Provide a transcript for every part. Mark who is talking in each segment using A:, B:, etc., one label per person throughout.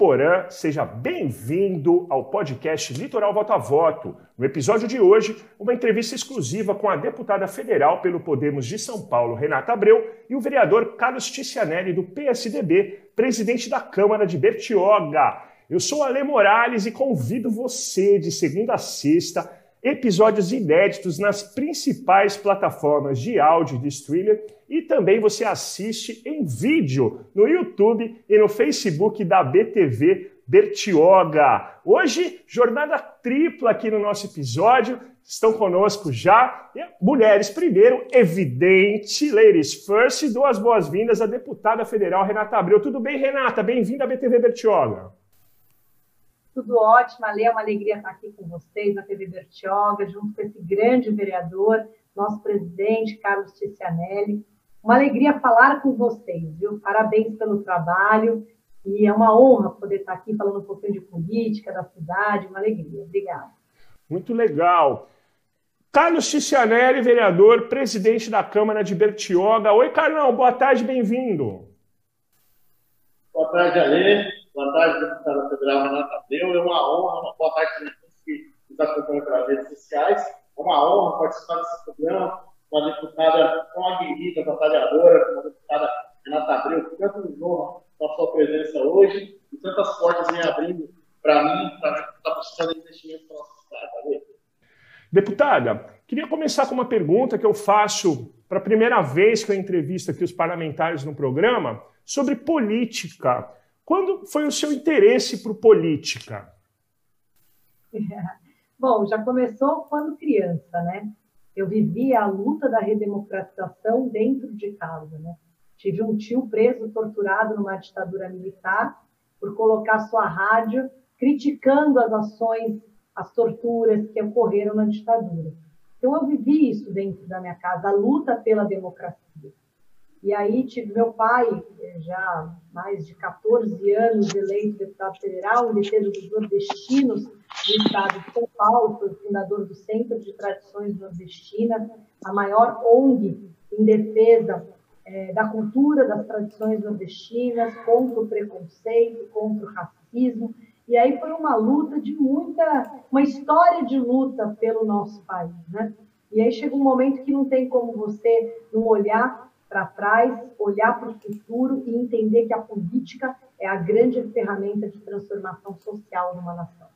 A: Porã, seja bem-vindo ao podcast Litoral Voto a Voto. No episódio de hoje, uma entrevista exclusiva com a deputada federal pelo Podemos de São Paulo, Renata Abreu, e o vereador Carlos Ticianelli, do PSDB, presidente da Câmara de Bertioga. Eu sou Ale Morales e convido você, de segunda a sexta, episódios inéditos nas principais plataformas de áudio de streamer e também você assiste em vídeo no YouTube e no Facebook da BTV Bertioga. Hoje, jornada tripla aqui no nosso episódio. Estão conosco já mulheres primeiro, evidente, ladies first, e boas-vindas à deputada federal Renata Abreu. Tudo bem, Renata? Bem-vinda à BTV Bertioga.
B: Tudo ótimo, Ale, é uma alegria estar aqui com vocês na TV Bertioga, junto com esse grande vereador, nosso presidente, Carlos Ticianelli. Uma alegria falar com vocês, viu? Parabéns pelo trabalho e é uma honra poder estar aqui falando um pouquinho de política da cidade, uma alegria. Obrigada.
A: Muito legal. Carlos Ticianelli, vereador, presidente da Câmara de Bertioga. Oi, Carlão, boa tarde, bem-vindo.
C: Boa tarde, Alê. Boa tarde, deputada federal Renata Abreu. É uma honra, uma boa tarde também todos que nos acompanham pelas redes sociais. É uma honra participar desse programa. Uma deputada tão aguerrida, batalhadora, uma deputada Renata Abreu, que tanto nos honra com a sua presença hoje e tantas portas vem abrindo para mim, para estar tá buscando investimento para nossa cidade. Tá
A: Deputada, queria começar com uma pergunta que eu faço para a primeira vez que eu entrevisto aqui os parlamentares no programa sobre política. Quando foi o seu interesse por política?
B: Bom, já começou quando criança, né? Eu vivia a luta da redemocratização dentro de casa, né? Tive um tio preso, torturado numa ditadura militar por colocar sua rádio criticando as ações, as torturas que ocorreram na ditadura. Então eu vivi isso dentro da minha casa, a luta pela democracia. E aí tive meu pai, eh, já mais de 14 anos eleito deputado federal, em defesa dos nordestinos do estado de São Paulo, foi fundador do Centro de Tradições Nordestinas, a maior ONG em defesa é, da cultura, das tradições nordestinas, contra o preconceito, contra o racismo. E aí foi uma luta de muita, uma história de luta pelo nosso país, né? E aí chega um momento que não tem como você não olhar para trás, olhar para o futuro e entender que a política é a grande ferramenta de transformação social de uma nação.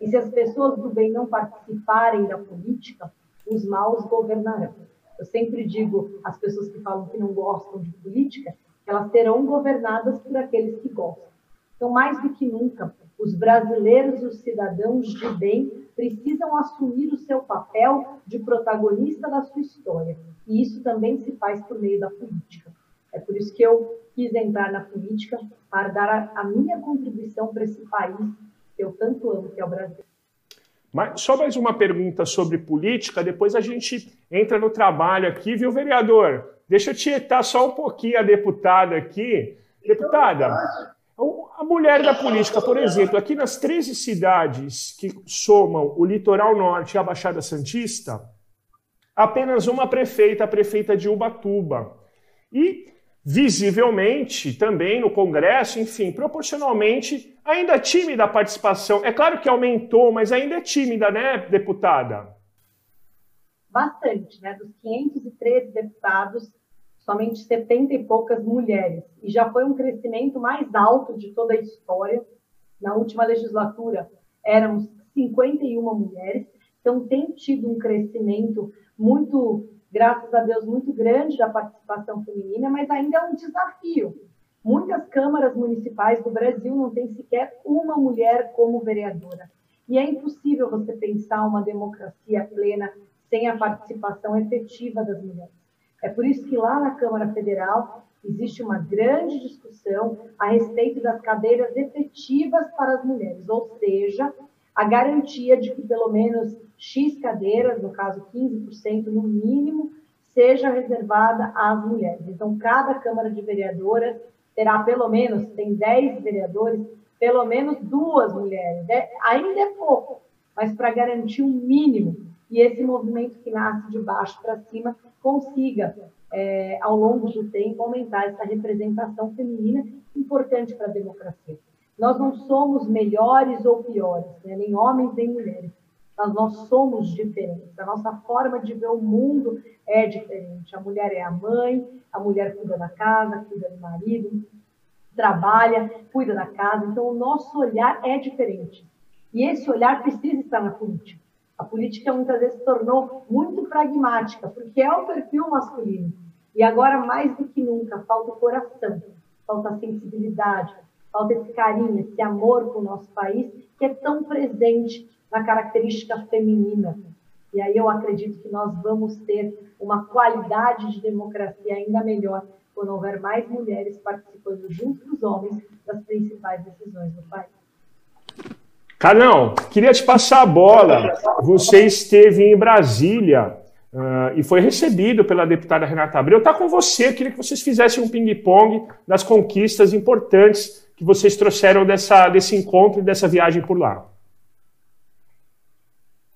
B: E se as pessoas do bem não participarem da política, os maus governarão. Eu sempre digo às pessoas que falam que não gostam de política, que elas serão governadas por aqueles que gostam. Então, mais do que nunca, os brasileiros e os cidadãos de bem precisam assumir o seu papel de protagonista da sua história e isso também se faz por meio da política. É por isso que eu quis entrar na política para dar a, a minha contribuição para esse país que eu tanto amo, que é o Brasil.
A: Mas só mais uma pergunta sobre política, depois a gente entra no trabalho aqui, viu, vereador? Deixa eu tietar só um pouquinho a deputada aqui. Deputada, a mulher da política, por exemplo, aqui nas 13 cidades que somam o litoral norte e a Baixada Santista, apenas uma prefeita, a prefeita de Ubatuba. E, visivelmente, também no Congresso, enfim, proporcionalmente, ainda tímida a participação. É claro que aumentou, mas ainda é tímida, né, deputada?
B: Bastante, né? Dos 513 deputados, somente 70 e poucas mulheres. E já foi um crescimento mais alto de toda a história. Na última legislatura, éramos 51 mulheres. Então, tem tido um crescimento muito, graças a Deus, muito grande da participação feminina, mas ainda é um desafio. Muitas câmaras municipais do Brasil não têm sequer uma mulher como vereadora. E é impossível você pensar uma democracia plena sem a participação efetiva das mulheres. É por isso que lá na Câmara Federal existe uma grande discussão a respeito das cadeiras efetivas para as mulheres, ou seja, a garantia de que pelo menos X cadeiras, no caso 15% no mínimo, seja reservada às mulheres. Então, cada Câmara de Vereadoras terá pelo menos, tem 10 vereadores, pelo menos duas mulheres. É, ainda é pouco, mas para garantir um mínimo e esse movimento que nasce de baixo para cima consiga, é, ao longo do tempo, aumentar essa representação feminina importante para a democracia. nós não somos melhores ou piores, né? nem homens nem mulheres. Mas nós somos diferentes. A nossa forma de ver o mundo é diferente. A mulher é a mãe, a mulher cuida da casa, cuida do marido, trabalha, cuida da casa. Então, o nosso olhar é diferente. E esse olhar precisa estar na política. A política muitas vezes se tornou muito pragmática, porque é o perfil masculino. E agora, mais do que nunca, falta o coração, falta a sensibilidade, falta esse carinho, esse amor para o nosso país, que é tão presente na característica feminina. E aí eu acredito que nós vamos ter uma qualidade de democracia ainda melhor quando houver mais mulheres participando junto dos homens das principais decisões do país.
A: Carlão, queria te passar a bola. Você esteve em Brasília uh, e foi recebido pela deputada Renata Abreu. Está com você, queria que vocês fizessem um ping-pong das conquistas importantes que vocês trouxeram dessa, desse encontro e dessa viagem por lá.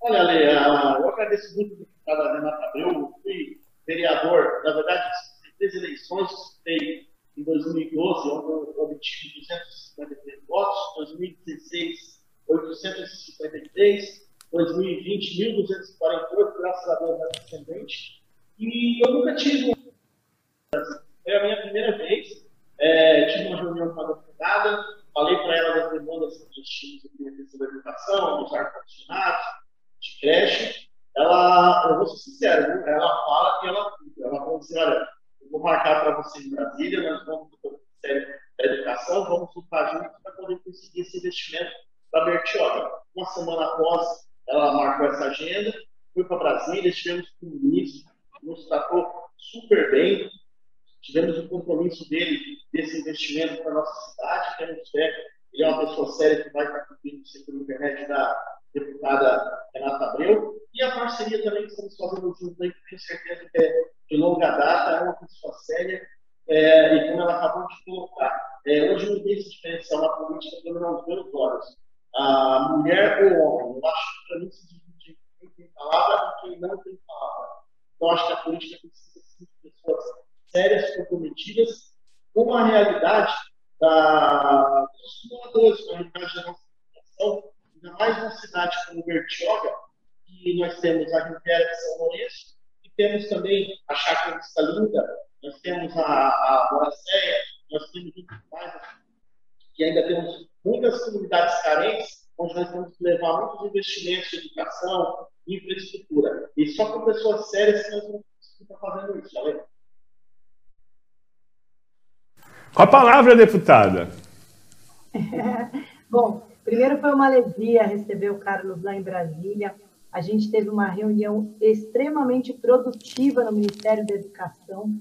C: Olha, Lê, eu agradeço muito a deputada Renata Abreu. Eu fui vereador, na verdade, três eleições, em 2012, onde eu obtive 253 votos, 2016, 853, 2020, 1.248, graças a Deus, é descendente. E eu nunca tive. Foi a minha primeira vez. É, tive uma reunião com a deputada, falei para ela das demandas que nós tínhamos questão da educação, dos ar-condicionados, de creche. Ela, eu vou ser sincero, ela fala que ela, ela fala assim: olha, eu vou marcar para você em Brasília, nós vamos para o Ministério da Educação, vamos lutar juntos para poder conseguir esse investimento Bertioga. Uma semana após ela marcou essa agenda, fui para Brasília, estivemos com o ministro, nos tratou super bem, tivemos o compromisso dele desse investimento para a nossa cidade, temos fé, ele é uma pessoa séria que vai estar cumprindo o setor internet da deputada Renata Abreu, e a parceria também que estamos fazendo junto aí, tenho certeza que é de longa data, é uma pessoa séria, é, e como ela acabou de colocar, é, hoje não tem essa diferencial na política pelo menos dois olhos. A mulher ou homem, eu acho que para mim se divide quem tem palavra e quem não tem palavra. Então, acho que a política precisa de pessoas sérias, comprometidas, com a realidade da, dos moradores, com a realidade da nossa população, ainda mais numa cidade como Bertioga, que nós temos a Riviera de São Lourenço, e temos também a Chácara Vista Linda, nós temos a, a Boracéia, nós temos mais, que ainda temos muitas comunidades carentes, onde nós temos que levar muitos investimentos de educação, infraestrutura. E só com pessoas sérias que nós vamos estar fazendo isso, valeu?
A: Com a palavra, deputada.
B: Bom, primeiro foi uma alegria receber o Carlos lá em Brasília. A gente teve uma reunião extremamente produtiva no Ministério da Educação,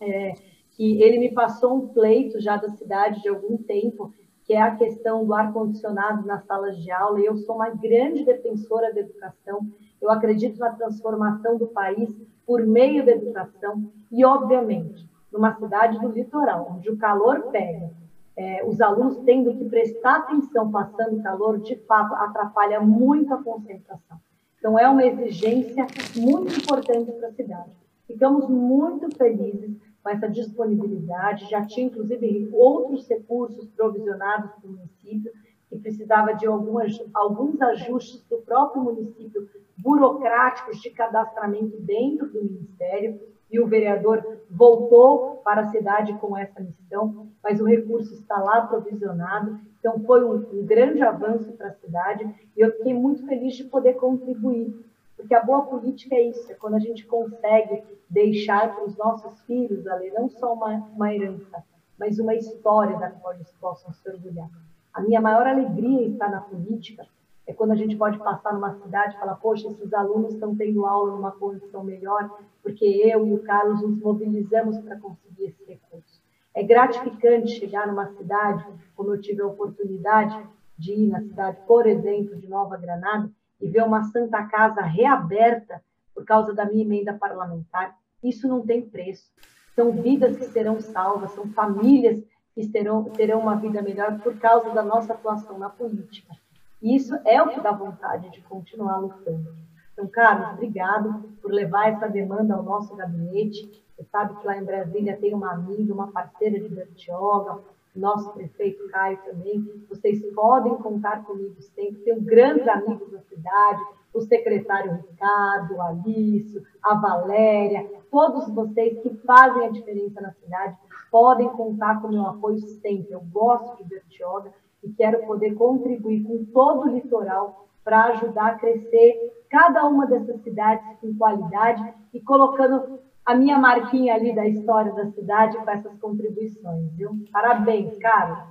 B: é, que ele me passou um pleito já da cidade de algum tempo, que é a questão do ar-condicionado nas salas de aula, e eu sou uma grande defensora da educação. Eu acredito na transformação do país por meio da educação, e, obviamente, numa cidade do litoral, onde o calor pega, é, os alunos tendo que prestar atenção passando calor, de fato, atrapalha muito a concentração. Então, é uma exigência muito importante para a cidade. Ficamos muito felizes com essa disponibilidade, já tinha, inclusive, outros recursos provisionados para o município, que precisava de algumas, alguns ajustes do próprio município, burocráticos de cadastramento dentro do Ministério, e o vereador voltou para a cidade com essa missão, mas o recurso está lá provisionado, então foi um, um grande avanço para a cidade e eu fiquei muito feliz de poder contribuir, porque a boa política é isso, é quando a gente consegue deixar para os nossos filhos ali não só uma, uma herança, mas uma história da qual eles possam se orgulhar. A minha maior alegria está na política é quando a gente pode passar numa cidade e falar, poxa, esses alunos estão tendo aula numa condição melhor, porque eu e o Carlos nos mobilizamos para conseguir esse recurso. É gratificante chegar numa cidade, como eu tive a oportunidade de ir na cidade, por exemplo, de Nova Granada, e ver uma Santa Casa reaberta por causa da minha emenda parlamentar. Isso não tem preço. São vidas que serão salvas, são famílias que terão, terão uma vida melhor por causa da nossa atuação na política. E isso é o que dá vontade de continuar lutando. Então, Carlos, obrigado por levar essa demanda ao nosso gabinete. Você sabe que lá em Brasília tem uma amiga, uma parceira de Bertioga, nosso prefeito Caio também. Vocês podem contar comigo sempre. Tenho grandes amigos da cidade, o secretário Ricardo, o Alício, a Valéria, todos vocês que fazem a diferença na cidade, podem contar com o meu apoio sempre. Eu gosto de Bertioga e quero poder contribuir com todo o litoral para ajudar a crescer cada uma dessas cidades com qualidade e colocando a minha marquinha ali da história da cidade com essas contribuições, viu? Parabéns, cara.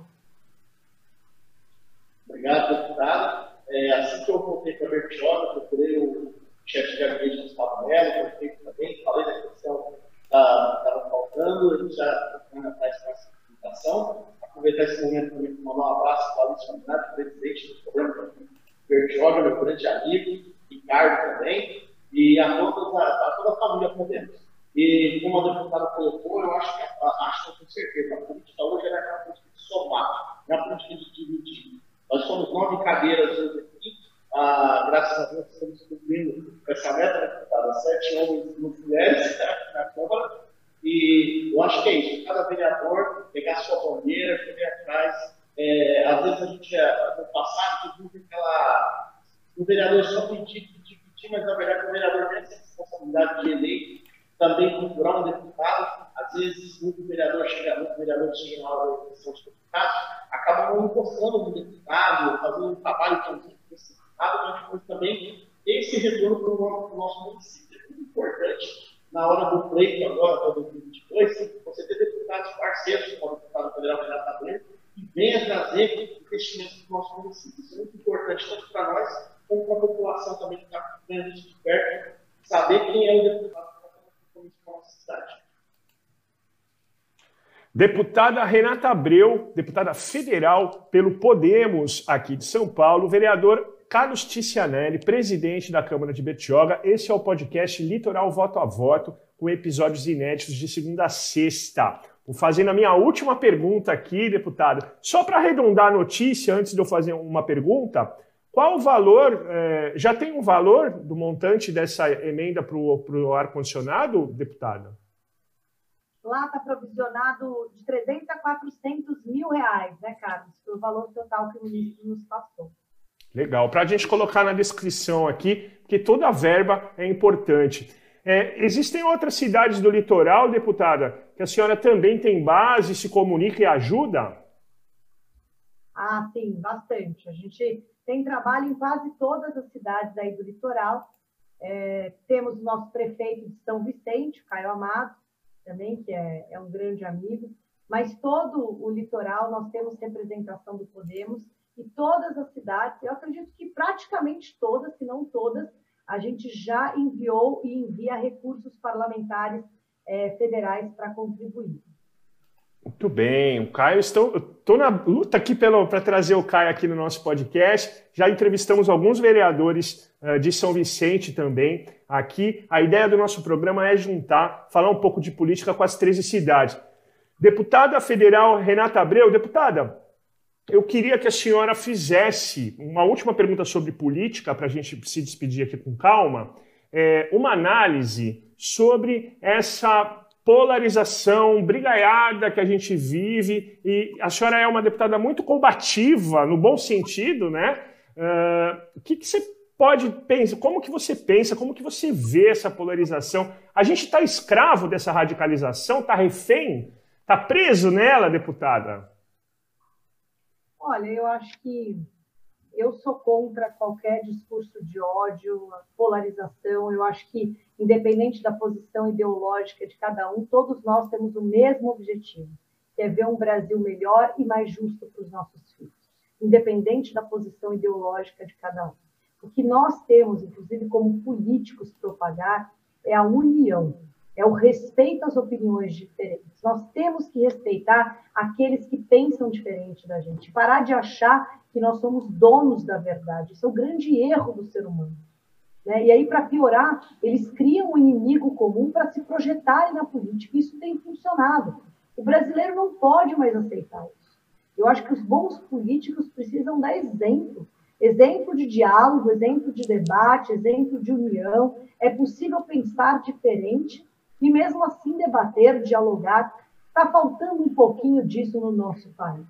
C: Obrigado, deputada. É, assim que eu voltei para a Bertioga, procurei o chefe de gabinete do Gustavo Melo, prefeito também, falei da questão que estava faltando, ele já está atrás essa apresentação. Aproveitar esse momento também para mandar um abraço para o Alice Fernandes, presidente do programa Bertioga, meu grande amigo, Ricardo também, e a toda a, a toda a família Podemos. E como a deputada colocou, eu acho que, acho com certeza, a política hoje é a política de somar, não é a política de dividir. Nós somos nove cadeiras hoje aqui, ah, graças a Deus estamos cumprindo essa meta, né, deputada, sete homens e mulheres na Câmara, e eu acho que é isso, cada vereador pegar sua bandeira, correr atrás. É, às vezes a gente, é, no passado, viu aquela. O vereador só pedir, pedir, pedir, mas na verdade o vereador tem essa responsabilidade de eleito também procurar um deputado, às vezes muito vereador chega, muito vereador chega na hora da eleição de deputados, acaba não encostando no deputado, fazendo um trabalho conjunto com esse deputado, mas depois também esse retorno para o nosso município. É muito importante, na hora do pleito agora, para 2022, você ter deputados parceiros, como o deputado federal Renato Abreu, que venha trazer investimentos para o nosso município. Isso é muito importante, tanto para nós, como para a população também que está vendo isso de perto, saber quem é o deputado
A: Deputada Renata Abreu, deputada federal pelo Podemos aqui de São Paulo, vereador Carlos Ticianelli, presidente da Câmara de Betioga. Esse é o podcast Litoral Voto a Voto, com episódios inéditos de segunda a sexta. Vou fazendo a minha última pergunta aqui, deputada. Só para arredondar a notícia, antes de eu fazer uma pergunta, qual o valor, é, já tem um valor do montante dessa emenda para o ar-condicionado, deputada?
B: Lá está provisionado de 300 a 400 mil reais, né, Carlos? Foi o valor total que o ministro nos passou.
A: Legal. Para a gente colocar na descrição aqui, porque toda verba é importante. É, existem outras cidades do litoral, deputada, que a senhora também tem base, se comunica e ajuda?
B: Ah, sim, bastante. A gente tem trabalho em quase todas as cidades aí do litoral. É, temos o nosso prefeito de São Vicente, Caio Amado, também, que é, é um grande amigo. Mas todo o litoral nós temos representação do Podemos e todas as cidades, eu acredito que praticamente todas, se não todas, a gente já enviou e envia recursos parlamentares é, federais para contribuir.
A: Muito bem, o Caio, estou, estou na luta aqui para trazer o Caio aqui no nosso podcast. Já entrevistamos alguns vereadores uh, de São Vicente também aqui. A ideia do nosso programa é juntar, falar um pouco de política com as 13 cidades. Deputada federal Renata Abreu, deputada, eu queria que a senhora fizesse uma última pergunta sobre política, para a gente se despedir aqui com calma, é, uma análise sobre essa polarização, brigaiada que a gente vive, e a senhora é uma deputada muito combativa, no bom sentido, né? Uh, o que, que, você pode pensar, como que você pensa, como que você vê essa polarização? A gente está escravo dessa radicalização, está refém, está preso nela, deputada?
B: Olha, eu acho que eu sou contra qualquer discurso de ódio, polarização. Eu acho que, independente da posição ideológica de cada um, todos nós temos o mesmo objetivo, que é ver um Brasil melhor e mais justo para os nossos filhos, independente da posição ideológica de cada um. O que nós temos, inclusive como políticos, propagar é a união, é o respeito às opiniões diferentes. Nós temos que respeitar aqueles que pensam diferente da gente, parar de achar que nós somos donos da verdade. Isso é o grande erro do ser humano. Né? E aí, para piorar, eles criam um inimigo comum para se projetarem na política. Isso tem funcionado. O brasileiro não pode mais aceitar isso. Eu acho que os bons políticos precisam dar exemplo. Exemplo de diálogo, exemplo de debate, exemplo de união. É possível pensar diferente e mesmo assim debater, dialogar. Está faltando um pouquinho disso no nosso país.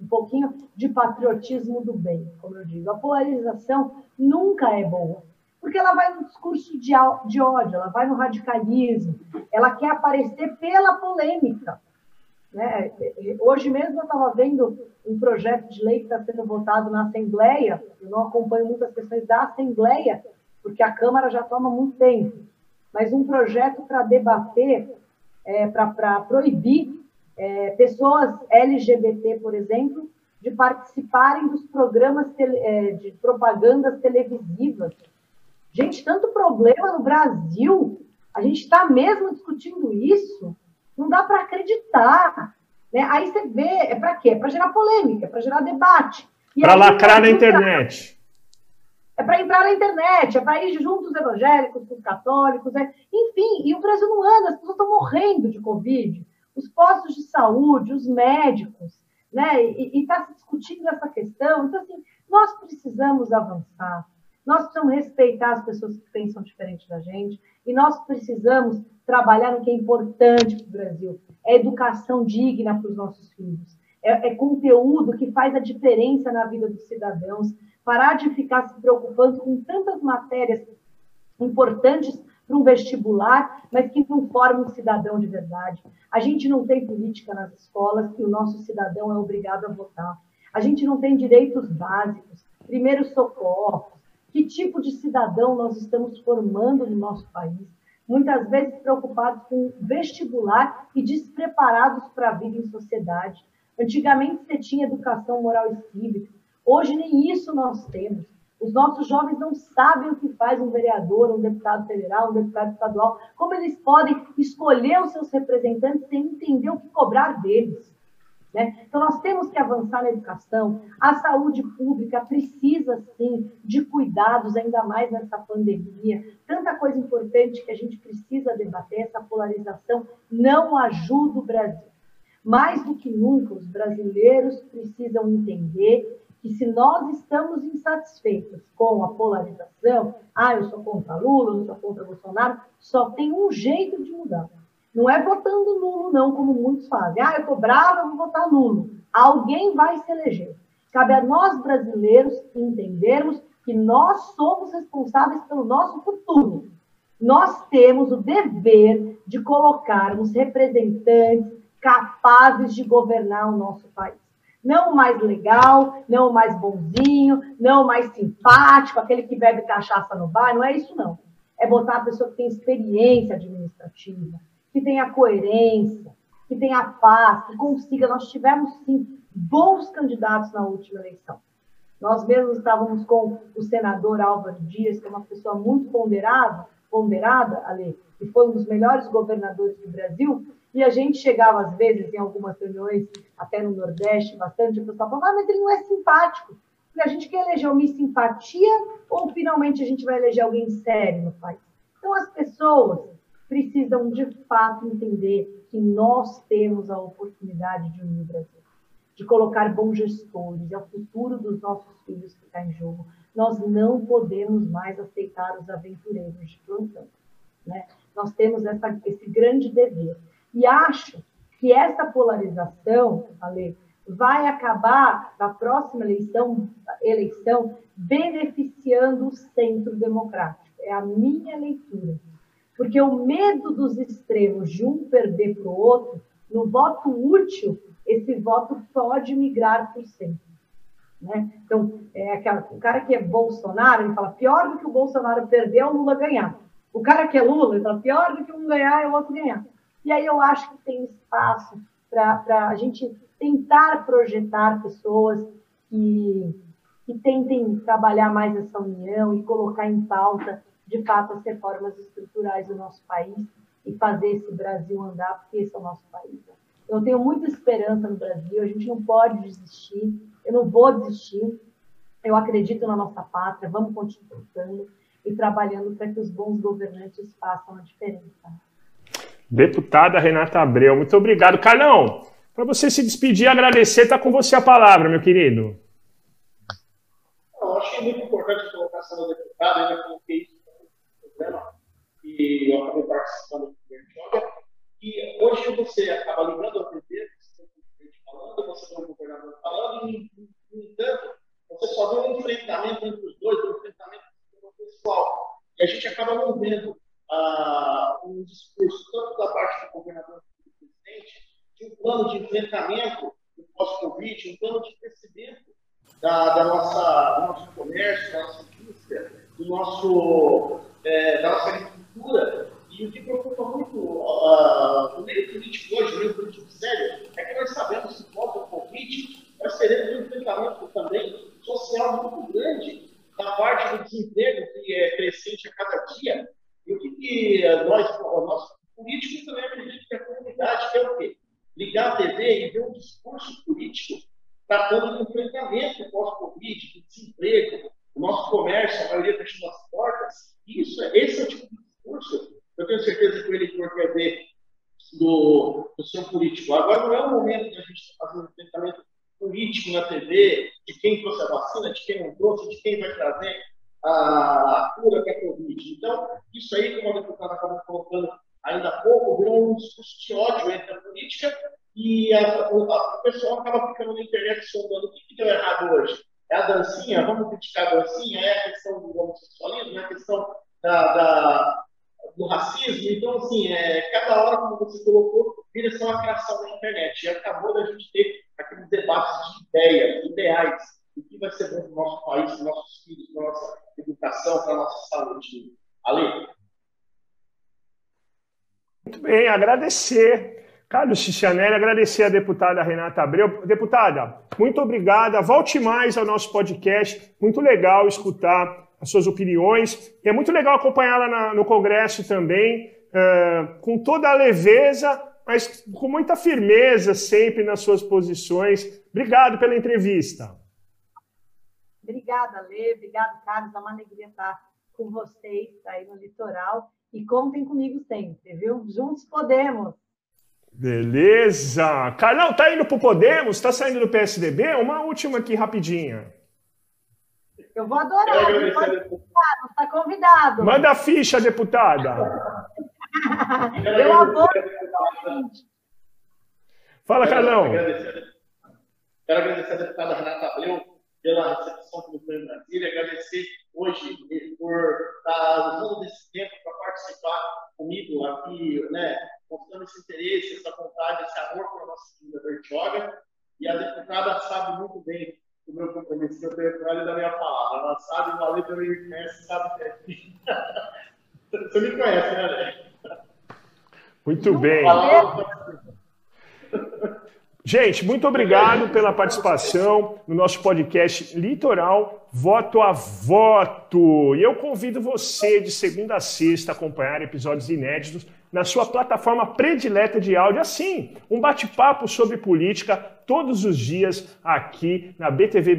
B: Um pouquinho de patriotismo do bem, como eu digo. A polarização nunca é boa, porque ela vai no discurso de, de ódio, ela vai no radicalismo, ela quer aparecer pela polêmica. Né? Hoje mesmo eu estava vendo um projeto de lei que está sendo votado na Assembleia, eu não acompanho muitas questões da Assembleia, porque a Câmara já toma muito tempo, mas um projeto para debater é, para proibir é, pessoas LGBT, por exemplo, de participarem dos programas tele, é, de propagandas televisivas. Gente, tanto problema no Brasil, a gente está mesmo discutindo isso, não dá para acreditar. Né? Aí você vê, é para quê? É para gerar polêmica, é para gerar debate.
A: Para lacrar na internet
B: é para entrar na internet, é para ir junto os evangélicos com os católicos, é... enfim, e o Brasil não anda, as pessoas estão morrendo de Covid, os postos de saúde, os médicos, né? E está se discutindo essa questão. Então, assim, nós precisamos avançar, nós precisamos respeitar as pessoas que pensam diferente da gente, e nós precisamos trabalhar no que é importante para o Brasil: é educação digna para os nossos filhos, é, é conteúdo que faz a diferença na vida dos cidadãos parar de ficar se preocupando com tantas matérias importantes para um vestibular, mas que não formam um cidadão de verdade. A gente não tem política nas escolas que o nosso cidadão é obrigado a votar. A gente não tem direitos básicos, primeiros socorros. Que tipo de cidadão nós estamos formando no nosso país? Muitas vezes preocupados com vestibular e despreparados para a vida em sociedade. Antigamente você tinha educação moral e cívica, Hoje nem isso nós temos. Os nossos jovens não sabem o que faz um vereador, um deputado federal, um deputado estadual, como eles podem escolher os seus representantes sem entender o que cobrar deles. Né? Então, nós temos que avançar na educação. A saúde pública precisa, sim, de cuidados, ainda mais nessa pandemia. Tanta coisa importante que a gente precisa debater, essa polarização não ajuda o Brasil. Mais do que nunca, os brasileiros precisam entender que se nós estamos insatisfeitos com a polarização, ah, eu sou contra Lula, eu sou contra Bolsonaro, só tem um jeito de mudar. Não é votando nulo, não, como muitos fazem. Ah, eu estou brava, eu vou votar nulo. Alguém vai se eleger. Cabe a nós, brasileiros, entendermos que nós somos responsáveis pelo nosso futuro. Nós temos o dever de colocarmos representantes capazes de governar o nosso país não o mais legal, não o mais bonzinho, não o mais simpático, aquele que bebe cachaça no bar, não é isso não. É botar a pessoa que tem experiência administrativa, que tenha coerência, que tenha paz, que consiga. Nós tivemos, sim, bons candidatos na última eleição. Nós mesmos estávamos com o senador Álvaro Dias, que é uma pessoa muito ponderada, ponderada, Ale, que foi um dos melhores governadores do Brasil, e a gente chegava, às vezes, em algumas reuniões, até no Nordeste, bastante, o pessoal falava, ah, mas ele não é simpático. E a gente quer eleger uma simpatia ou finalmente a gente vai eleger alguém sério no país? Então, as pessoas precisam, de fato, entender que nós temos a oportunidade de unir o Brasil, de colocar bons gestores, é o futuro dos nossos filhos que está em jogo. Nós não podemos mais aceitar os aventureiros de plantão. Né? Nós temos essa, esse grande dever. E acho que essa polarização, Ale, vai acabar na próxima eleição, eleição beneficiando o centro democrático. É a minha leitura. Porque o medo dos extremos de um perder para o outro, no voto útil, esse voto pode migrar para o centro. Né? Então, é aquela, o cara que é Bolsonaro, ele fala, pior do que o Bolsonaro perder é o Lula ganhar. O cara que é Lula, ele fala, pior do que um ganhar é o outro ganhar. E aí eu acho que tem espaço para a gente tentar projetar pessoas que, que tentem trabalhar mais essa união e colocar em pauta, de fato, as reformas estruturais do nosso país e fazer esse Brasil andar, porque esse é o nosso país. Eu tenho muita esperança no Brasil, a gente não pode desistir, eu não vou desistir, eu acredito na nossa pátria, vamos continuar lutando e trabalhando para que os bons governantes façam a diferença.
A: Deputada Renata Abreu, muito obrigado. Carlão, para você se despedir e agradecer, está com você a palavra, meu querido.
C: Eu acho muito importante a colocação da deputada, ainda coloquei isso no programa, e eu acabei participando do governo E hoje você acaba ligando a TV, falando, você vê o governador falando, e, no entanto, você só vê um enfrentamento entre os dois, um enfrentamento pessoal. E a gente acaba não vendo um discurso, tanto da parte do governador quanto do presidente, de um plano de enfrentamento do pós-Covid, um plano de crescimento da, da nossa, do nosso comércio, da nossa indústria, do nosso, é, da nossa agricultura. E o que preocupa muito uh, o meio político hoje, o meio político sério, é que nós sabemos que pós o Covid, nós teremos um enfrentamento também social muito grande da parte do desemprego, que é crescente a cada dia. E o que, que nós, nós políticos também acreditamos que a comunidade quer o quê? Ligar a TV e ver um discurso político tratando do enfrentamento pós-Covid, do desemprego, o nosso comércio, a maioria fechando as portas. Isso, esse é o tipo de discurso eu tenho certeza que o eleitor quer ver do, do seu político. Agora não é o momento de a gente fazer um enfrentamento político na TV, de quem trouxe a vacina, de quem não trouxe, de quem vai trazer a cura Covid. Então, isso aí, como a deputada acabou colocando ainda há pouco, virou um discurso de ódio entre a política e a, a, o pessoal acaba ficando na internet sondando o que, que deu errado hoje. É a dancinha, vamos criticar a dancinha, é a questão do homossexualismo, é a questão da, da, do racismo. Então, assim, é, cada hora, como você colocou, vira uma criação da internet. E acabou da gente ter aqueles debates de ideias, ideais, o que vai ser bom para o nosso país, para os nossos filhos, para a nossa educação, para a nossa saúde. Ali.
A: Muito bem, agradecer. Carlos Cicianelli, agradecer a deputada Renata Abreu. Deputada, muito obrigada. Volte mais ao nosso podcast. Muito legal escutar as suas opiniões. E é muito legal acompanhá-la no Congresso também, uh, com toda a leveza, mas com muita firmeza sempre nas suas posições. Obrigado pela entrevista.
B: Obrigada, Lê. Obrigado, Carlos. É uma alegria estar com vocês aí no litoral. E contem comigo sempre, viu? Juntos podemos.
A: Beleza. Carlão, tá indo pro Podemos? Tá saindo do PSDB? Uma última aqui rapidinha.
B: Eu vou adorar. Está convidado.
A: Manda a ficha, deputada.
B: eu adoro.
A: Fala, Carlão.
C: Quero agradecer a deputada Renata Abreu pela recepção que nos deu em Brasília, agradecer hoje por estar usando esse tempo para participar comigo aqui, né, mostrando esse interesse, essa vontade, esse amor pela nossa vida Bertioga. E a deputada sabe muito bem o meu compromisso que eu tenho com ela e da minha palavra. Ela sabe, o Ale também me conhece, sabe que é Você me conhece, né, Né?
A: Muito bem. Gente, muito obrigado pela participação no nosso podcast Litoral Voto a Voto. E eu convido você de segunda a sexta a acompanhar episódios inéditos na sua plataforma predileta de áudio, assim, um bate-papo sobre política todos os dias aqui na BTV